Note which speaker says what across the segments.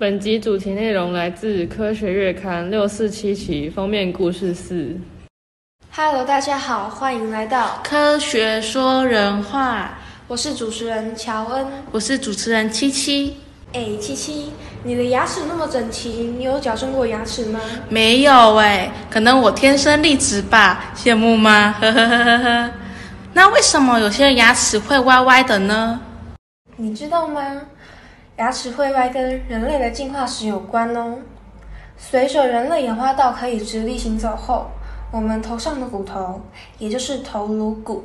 Speaker 1: 本集主题内容来自《科学月刊》六四七期封面故事四。
Speaker 2: Hello，大家好，欢迎来到
Speaker 3: 科学说人话，
Speaker 2: 我是主持人乔恩。
Speaker 3: 我是主持人七七。
Speaker 2: 哎，七七，你的牙齿那么整齐，你有矫正过牙齿吗？
Speaker 3: 没有哎，可能我天生丽质吧，羡慕吗？呵呵呵呵呵。那为什么有些人牙齿会歪歪的呢？
Speaker 2: 你知道吗？牙齿会歪跟人类的进化史有关哦。随着人类演化到可以直立行走后，我们头上的骨头，也就是头颅骨，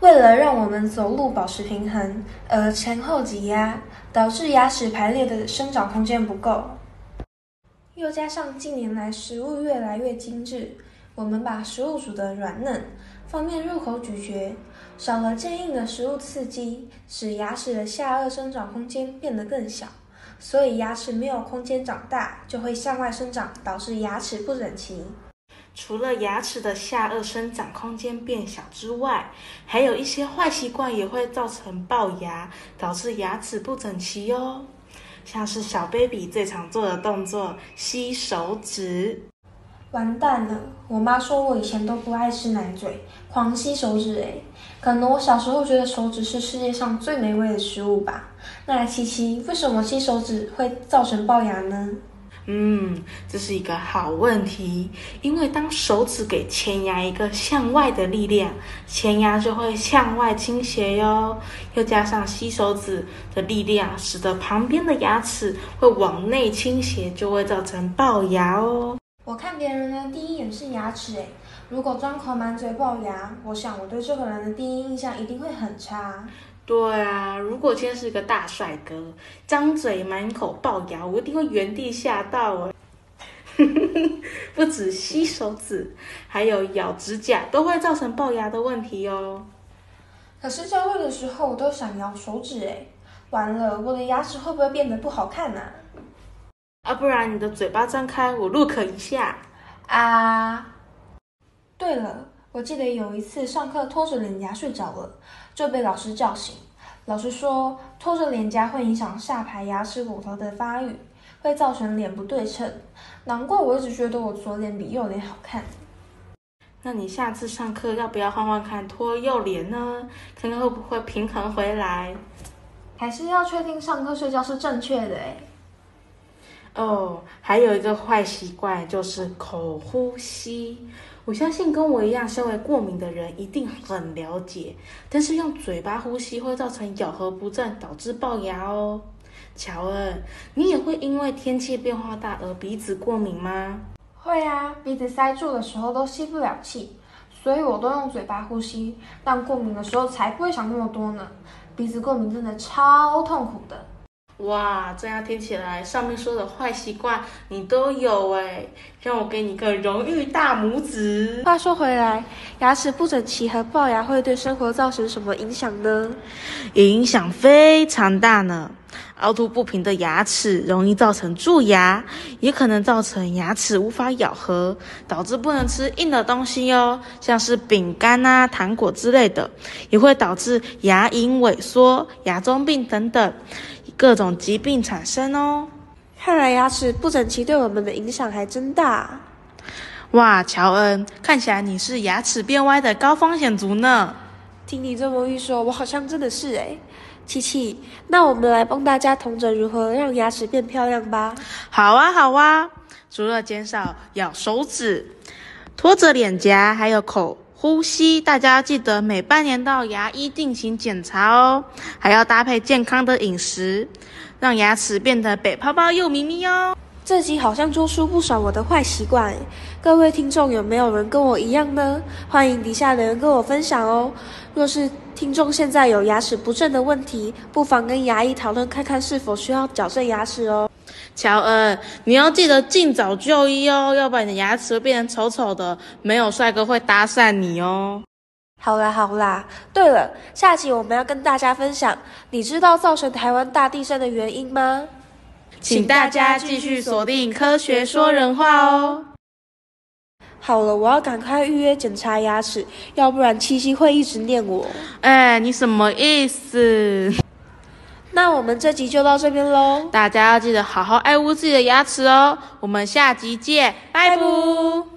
Speaker 2: 为了让我们走路保持平衡，而前后挤压，导致牙齿排列的生长空间不够。又加上近年来食物越来越精致，我们把食物煮得软嫩，方便入口咀嚼。少了坚硬的食物刺激，使牙齿的下颚生长空间变得更小，所以牙齿没有空间长大，就会向外生长，导致牙齿不整齐。
Speaker 3: 除了牙齿的下颚生长空间变小之外，还有一些坏习惯也会造成龅牙，导致牙齿不整齐哟。像是小 baby 最常做的动作，吸手指。
Speaker 2: 完蛋了！我妈说我以前都不爱吃奶嘴，狂吸手指诶。可能我小时候觉得手指是世界上最美味的食物吧。那七七，为什么吸手指会造成龅牙呢？
Speaker 3: 嗯，这是一个好问题。因为当手指给前牙一个向外的力量，前牙就会向外倾斜哟。又加上吸手指的力量，使得旁边的牙齿会往内倾斜，就会造成龅牙哦。
Speaker 2: 我看别人的第一眼是牙齿诶。如果张口满嘴龅牙，我想我对这个人的第一印象一定会很差。
Speaker 3: 对啊，如果今天是一个大帅哥，张嘴满口龅牙，我一定会原地吓到哦。不止吸手指，还有咬指甲都会造成龅牙的问题哦。
Speaker 2: 可是教会的时候我都想咬手指哎，完了，我的牙齿会不会变得不好看呢？
Speaker 3: 啊，不然你的嘴巴张开，我 look 一下
Speaker 2: 啊。对了，我记得有一次上课拖着脸颊睡着了，就被老师叫醒。老师说拖着脸颊会影响下排牙齿骨头的发育，会造成脸不对称。难怪我一直觉得我左脸比右脸好看。
Speaker 3: 那你下次上课要不要换换看拖右脸呢？看看会不会平衡回来？
Speaker 2: 还是要确定上课睡觉是正确的诶
Speaker 3: 哦，还有一个坏习惯就是口呼吸。我相信跟我一样身为过敏的人一定很了解，但是用嘴巴呼吸会造成咬合不正，导致龅牙哦。乔恩，你也会因为天气变化大而鼻子过敏吗？
Speaker 2: 会啊，鼻子塞住的时候都吸不了气，所以我都用嘴巴呼吸。但过敏的时候才不会想那么多呢。鼻子过敏真的超痛苦的。
Speaker 3: 哇，这样听起来，上面说的坏习惯你都有哎，让我给你个荣誉大拇指。
Speaker 2: 话说回来，牙齿不整齐和龅牙会对生活造成什么影响呢？
Speaker 3: 影响非常大呢。凹凸不平的牙齿容易造成蛀牙，也可能造成牙齿无法咬合，导致不能吃硬的东西哦，像是饼干啊、糖果之类的，也会导致牙龈萎缩、牙周病等等。各种疾病产生哦，
Speaker 2: 看来牙齿不整齐对我们的影响还真大。
Speaker 3: 哇，乔恩，看起来你是牙齿变歪的高风险族呢。
Speaker 2: 听你这么一说，我好像真的是哎。琪琪，那我们来帮大家同整如何让牙齿变漂亮吧。
Speaker 3: 好啊，好啊。除了减少咬手指、拖着脸颊，还有口。呼吸，大家记得每半年到牙医进行检查哦，还要搭配健康的饮食，让牙齿变得白泡泡又咪咪哦。
Speaker 2: 这集好像说出不少我的坏习惯，各位听众有没有人跟我一样呢？欢迎底下留言跟我分享哦。若是听众现在有牙齿不正的问题，不妨跟牙医讨论看看是否需要矫正牙齿哦。
Speaker 3: 乔恩，你要记得尽早就医哦，要不然你的牙齿会变成丑丑的，没有帅哥会搭讪你哦。
Speaker 2: 好啦好啦，对了，下集我们要跟大家分享，你知道造成台湾大地震的原因吗？
Speaker 3: 请大家继续锁定《科学说人话》哦。
Speaker 2: 好了，我要赶快预约检查牙齿，要不然七夕会一直念我。
Speaker 3: 哎，你什么意思？
Speaker 2: 那我们这集就到这边喽，
Speaker 3: 大家要记得好好爱护自己的牙齿哦。我们下集见，拜拜。